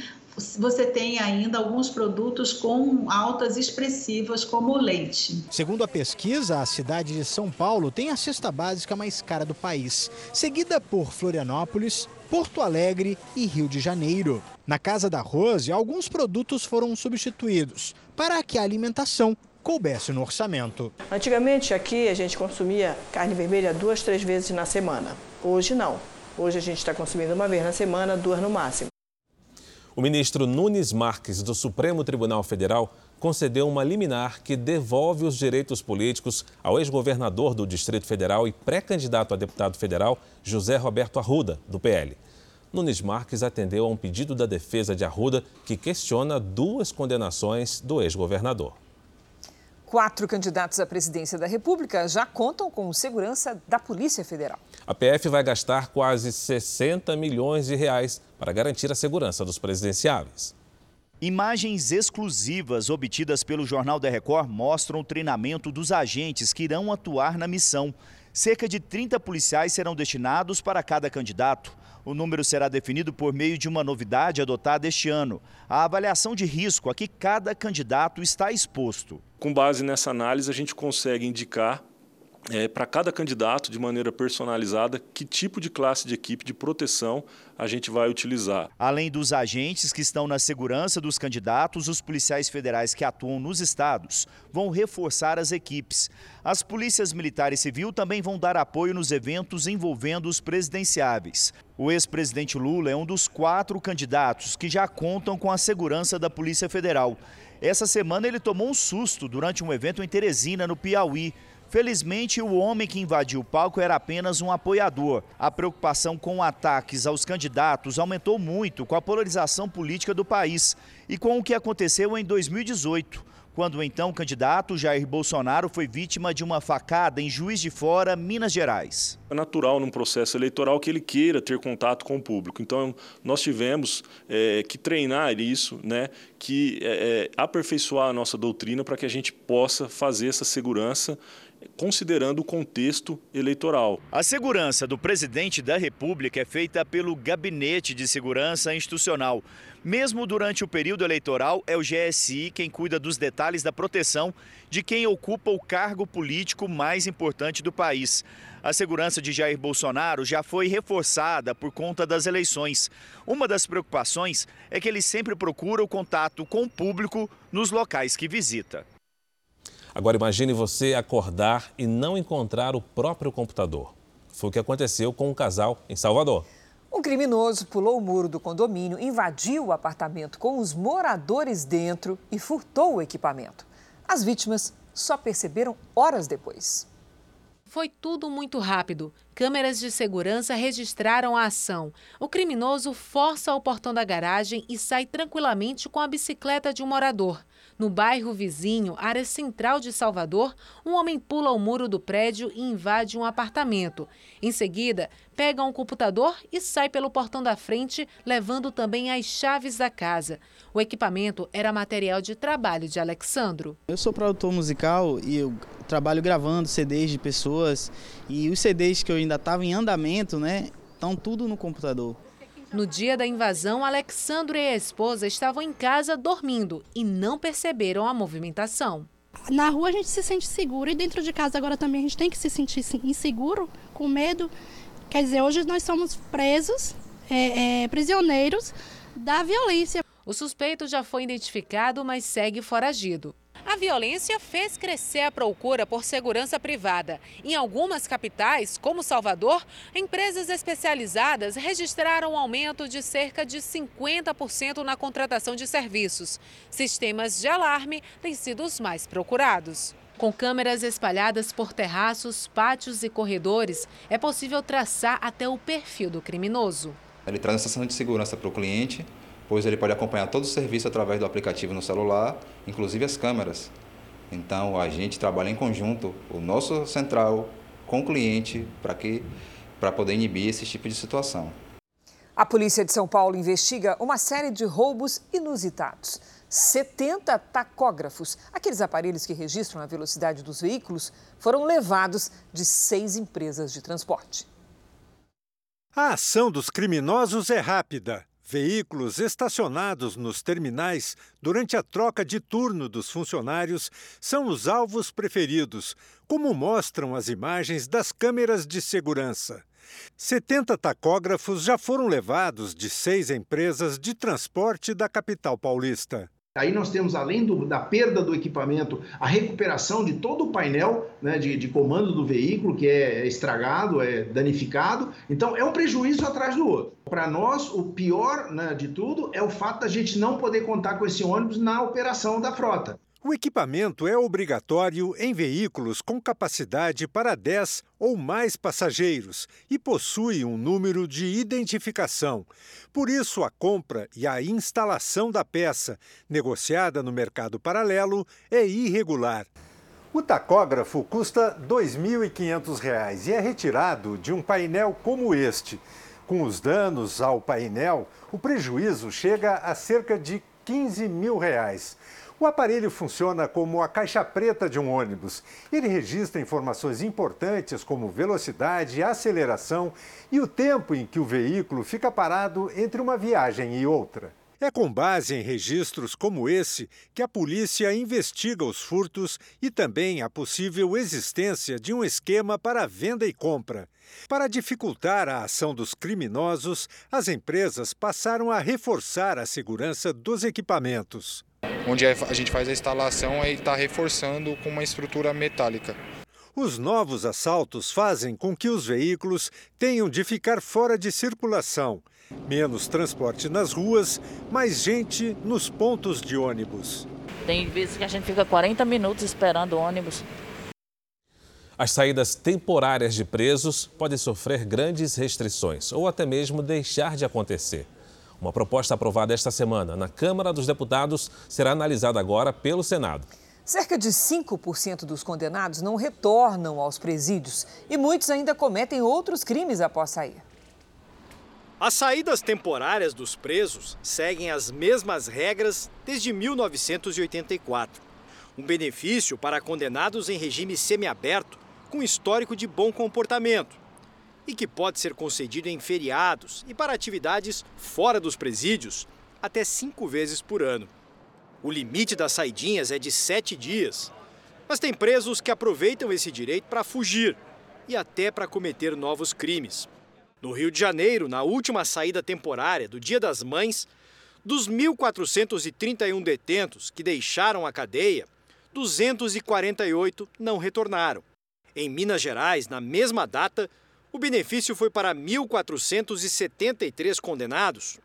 você tem ainda alguns produtos com altas expressivas, como o leite. Segundo a pesquisa, a cidade de São Paulo tem a cesta básica mais cara do país, seguida por Florianópolis, Porto Alegre e Rio de Janeiro. Na Casa da Rose, alguns produtos foram substituídos para que a alimentação coubesse no orçamento. Antigamente aqui a gente consumia carne vermelha duas, três vezes na semana. Hoje não. Hoje a gente está consumindo uma vez na semana, duas no máximo. O ministro Nunes Marques, do Supremo Tribunal Federal, concedeu uma liminar que devolve os direitos políticos ao ex-governador do Distrito Federal e pré-candidato a deputado federal, José Roberto Arruda, do PL. Nunes Marques atendeu a um pedido da defesa de Arruda que questiona duas condenações do ex-governador. Quatro candidatos à presidência da República já contam com segurança da Polícia Federal. A PF vai gastar quase 60 milhões de reais para garantir a segurança dos presidenciáveis. Imagens exclusivas obtidas pelo Jornal da Record mostram o treinamento dos agentes que irão atuar na missão. Cerca de 30 policiais serão destinados para cada candidato. O número será definido por meio de uma novidade adotada este ano: a avaliação de risco a que cada candidato está exposto. Com base nessa análise, a gente consegue indicar é, para cada candidato, de maneira personalizada, que tipo de classe de equipe de proteção a gente vai utilizar. Além dos agentes que estão na segurança dos candidatos, os policiais federais que atuam nos estados vão reforçar as equipes. As polícias militar e civil também vão dar apoio nos eventos envolvendo os presidenciáveis. O ex-presidente Lula é um dos quatro candidatos que já contam com a segurança da Polícia Federal. Essa semana ele tomou um susto durante um evento em Teresina, no Piauí. Felizmente, o homem que invadiu o palco era apenas um apoiador. A preocupação com ataques aos candidatos aumentou muito com a polarização política do país e com o que aconteceu em 2018, quando o então candidato Jair Bolsonaro foi vítima de uma facada em Juiz de Fora, Minas Gerais. É natural num processo eleitoral que ele queira ter contato com o público. Então, nós tivemos é, que treinar isso, né, que é, aperfeiçoar a nossa doutrina para que a gente possa fazer essa segurança considerando o contexto eleitoral. A segurança do presidente da República é feita pelo Gabinete de Segurança Institucional. Mesmo durante o período eleitoral, é o GSI quem cuida dos detalhes da proteção de quem ocupa o cargo político mais importante do país. A segurança de Jair Bolsonaro já foi reforçada por conta das eleições. Uma das preocupações é que ele sempre procura o contato com o público nos locais que visita. Agora imagine você acordar e não encontrar o próprio computador. Foi o que aconteceu com um casal em Salvador. Um criminoso pulou o muro do condomínio, invadiu o apartamento com os moradores dentro e furtou o equipamento. As vítimas só perceberam horas depois. Foi tudo muito rápido. Câmeras de segurança registraram a ação. O criminoso força o portão da garagem e sai tranquilamente com a bicicleta de um morador. No bairro vizinho, área central de Salvador, um homem pula o muro do prédio e invade um apartamento. Em seguida, pega um computador e sai pelo portão da frente, levando também as chaves da casa. O equipamento era material de trabalho de Alexandro. Eu sou produtor musical e eu trabalho gravando CDs de pessoas e os CDs que eu ainda estava em andamento, né, estão tudo no computador. No dia da invasão, Alexandro e a esposa estavam em casa dormindo e não perceberam a movimentação. Na rua a gente se sente seguro e dentro de casa agora também a gente tem que se sentir inseguro, com medo. Quer dizer, hoje nós somos presos, é, é, prisioneiros da violência. O suspeito já foi identificado, mas segue foragido. A violência fez crescer a procura por segurança privada. Em algumas capitais, como Salvador, empresas especializadas registraram um aumento de cerca de 50% na contratação de serviços. Sistemas de alarme têm sido os mais procurados. Com câmeras espalhadas por terraços, pátios e corredores, é possível traçar até o perfil do criminoso. Ele traz a sensação de segurança para o cliente, pois ele pode acompanhar todo o serviço através do aplicativo no celular, inclusive as câmeras. Então a gente trabalha em conjunto, o nosso central com o cliente para que para poder inibir esse tipo de situação. A polícia de São Paulo investiga uma série de roubos inusitados. 70 tacógrafos, aqueles aparelhos que registram a velocidade dos veículos, foram levados de seis empresas de transporte. A ação dos criminosos é rápida Veículos estacionados nos terminais durante a troca de turno dos funcionários são os alvos preferidos, como mostram as imagens das câmeras de segurança. 70 tacógrafos já foram levados de seis empresas de transporte da capital paulista. Aí nós temos, além do, da perda do equipamento, a recuperação de todo o painel né, de, de, comando do veículo, que é estragado, é danificado. Então, é um prejuízo atrás do outro. Para nós, o pior né, de tudo é o fato da gente não poder contar com esse ônibus na operação da frota. O equipamento é obrigatório em veículos com capacidade para 10 ou mais passageiros e possui um número de identificação. Por isso, a compra e a instalação da peça, negociada no mercado paralelo, é irregular. O tacógrafo custa R$ 2.500 e é retirado de um painel como este. Com os danos ao painel, o prejuízo chega a cerca de 15 mil reais. O aparelho funciona como a caixa preta de um ônibus. Ele registra informações importantes como velocidade, aceleração e o tempo em que o veículo fica parado entre uma viagem e outra. É com base em registros como esse que a polícia investiga os furtos e também a possível existência de um esquema para venda e compra. Para dificultar a ação dos criminosos, as empresas passaram a reforçar a segurança dos equipamentos onde a gente faz a instalação e está reforçando com uma estrutura metálica. Os novos assaltos fazem com que os veículos tenham de ficar fora de circulação. Menos transporte nas ruas, mais gente nos pontos de ônibus. Tem vezes que a gente fica 40 minutos esperando o ônibus. As saídas temporárias de presos podem sofrer grandes restrições ou até mesmo deixar de acontecer. Uma proposta aprovada esta semana na Câmara dos Deputados será analisada agora pelo Senado. Cerca de 5% dos condenados não retornam aos presídios e muitos ainda cometem outros crimes após sair. As saídas temporárias dos presos seguem as mesmas regras desde 1984. Um benefício para condenados em regime semiaberto com histórico de bom comportamento e que pode ser concedido em feriados e para atividades fora dos presídios até cinco vezes por ano. O limite das saidinhas é de sete dias, mas tem presos que aproveitam esse direito para fugir e até para cometer novos crimes. No Rio de Janeiro, na última saída temporária do Dia das Mães, dos 1.431 detentos que deixaram a cadeia, 248 não retornaram. Em Minas Gerais, na mesma data, o benefício foi para 1.473 condenados.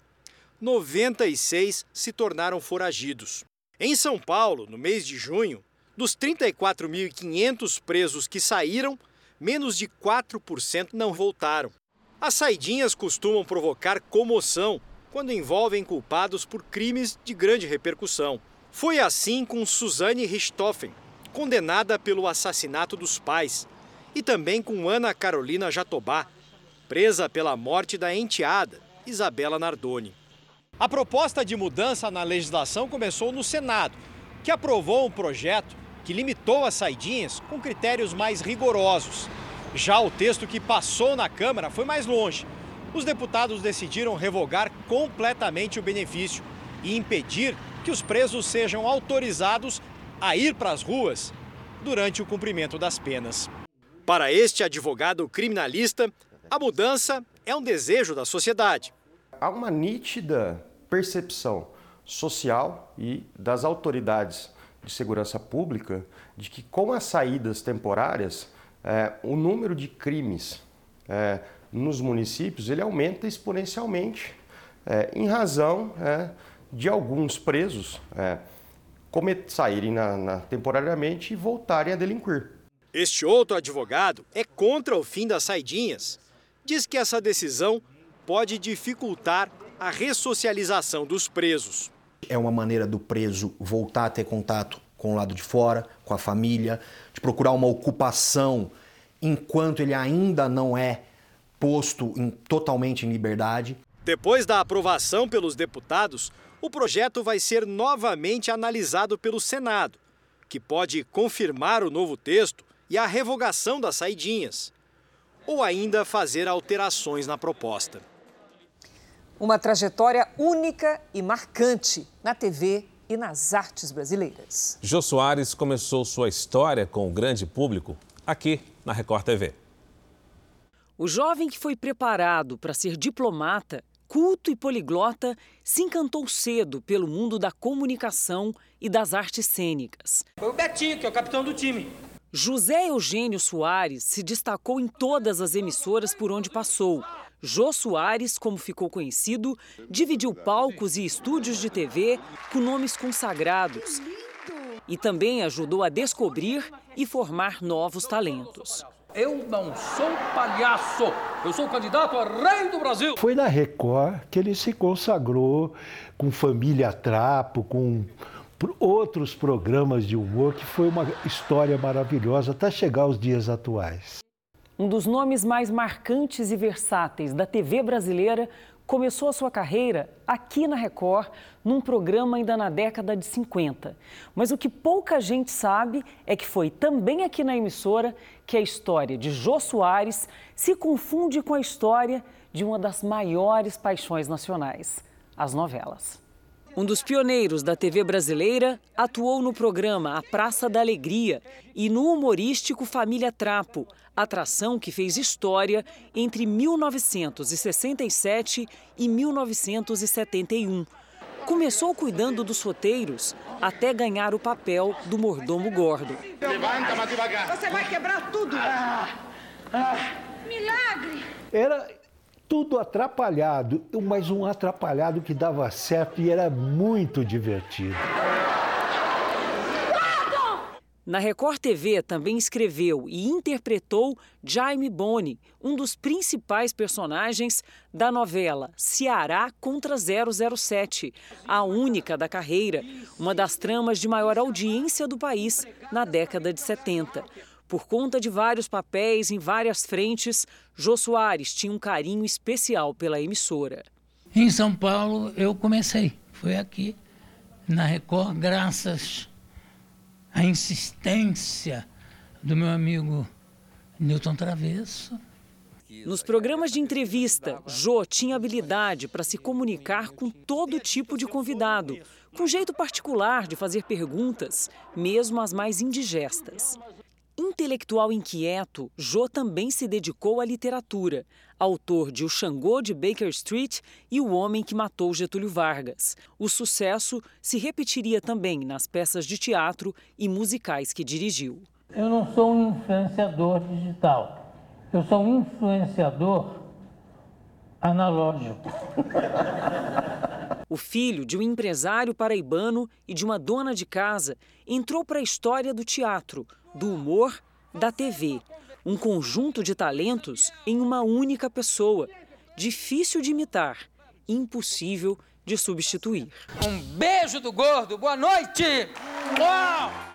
96 se tornaram foragidos. Em São Paulo, no mês de junho, dos 34.500 presos que saíram, menos de 4% não voltaram. As saidinhas costumam provocar comoção quando envolvem culpados por crimes de grande repercussão. Foi assim com Suzane Richthofen, condenada pelo assassinato dos pais, e também com Ana Carolina Jatobá, presa pela morte da enteada, Isabela Nardoni. A proposta de mudança na legislação começou no Senado, que aprovou um projeto que limitou as saidinhas com critérios mais rigorosos. Já o texto que passou na Câmara foi mais longe. Os deputados decidiram revogar completamente o benefício e impedir que os presos sejam autorizados a ir para as ruas durante o cumprimento das penas. Para este advogado criminalista, a mudança é um desejo da sociedade. Há uma nítida percepção social e das autoridades de segurança pública de que com as saídas temporárias, é, o número de crimes é, nos municípios ele aumenta exponencialmente é, em razão é, de alguns presos é, saírem na, na, temporariamente e voltarem a delinquir. Este outro advogado é contra o fim das saidinhas. Diz que essa decisão pode dificultar a ressocialização dos presos. É uma maneira do preso voltar a ter contato com o lado de fora, com a família, de procurar uma ocupação enquanto ele ainda não é posto em, totalmente em liberdade. Depois da aprovação pelos deputados, o projeto vai ser novamente analisado pelo Senado, que pode confirmar o novo texto e a revogação das saidinhas, ou ainda fazer alterações na proposta. Uma trajetória única e marcante na TV e nas artes brasileiras. Jô Soares começou sua história com o grande público aqui na Record TV. O jovem que foi preparado para ser diplomata, culto e poliglota, se encantou cedo pelo mundo da comunicação e das artes cênicas. Foi o Betinho, que é o capitão do time. José Eugênio Soares se destacou em todas as emissoras por onde passou. Jô Soares, como ficou conhecido, dividiu palcos e estúdios de TV com nomes consagrados. E também ajudou a descobrir e formar novos talentos. Eu não sou palhaço, eu sou candidato a rei do Brasil. Foi na Record que ele se consagrou com Família Trapo, com outros programas de humor, que foi uma história maravilhosa até chegar aos dias atuais. Um dos nomes mais marcantes e versáteis da TV brasileira começou a sua carreira aqui na Record, num programa ainda na década de 50. Mas o que pouca gente sabe é que foi também aqui na emissora que a história de Jô Soares se confunde com a história de uma das maiores paixões nacionais, as novelas. Um dos pioneiros da TV brasileira, atuou no programa A Praça da Alegria e no humorístico Família Trapo, atração que fez história entre 1967 e 1971. Começou cuidando dos roteiros até ganhar o papel do mordomo gordo. Levanta mais devagar. Você vai quebrar tudo. Ah, ah. Milagre. Era tudo atrapalhado, mas um atrapalhado que dava certo e era muito divertido. Na Record TV também escreveu e interpretou Jaime Boni, um dos principais personagens da novela Ceará contra 007, a única da carreira, uma das tramas de maior audiência do país na década de 70. Por conta de vários papéis em várias frentes, Jô Soares tinha um carinho especial pela emissora. Em São Paulo eu comecei, foi aqui na Record, graças à insistência do meu amigo Newton Travesso. Nos programas de entrevista, Jô tinha habilidade para se comunicar com todo tipo de convidado, com jeito particular de fazer perguntas, mesmo as mais indigestas. Intelectual inquieto, Jô também se dedicou à literatura, autor de O Xangô de Baker Street e O Homem que Matou Getúlio Vargas. O sucesso se repetiria também nas peças de teatro e musicais que dirigiu. Eu não sou um influenciador digital, eu sou um influenciador analógico. O filho de um empresário paraibano e de uma dona de casa entrou para a história do teatro, do humor, da TV. Um conjunto de talentos em uma única pessoa. Difícil de imitar, impossível de substituir. Um beijo do gordo, boa noite! Uau!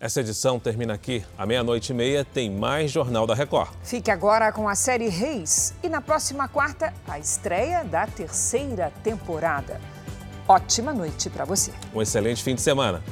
Essa edição termina aqui. À meia-noite e meia tem mais Jornal da Record. Fique agora com a série Reis e na próxima quarta, a estreia da terceira temporada. Ótima noite para você. Um excelente fim de semana.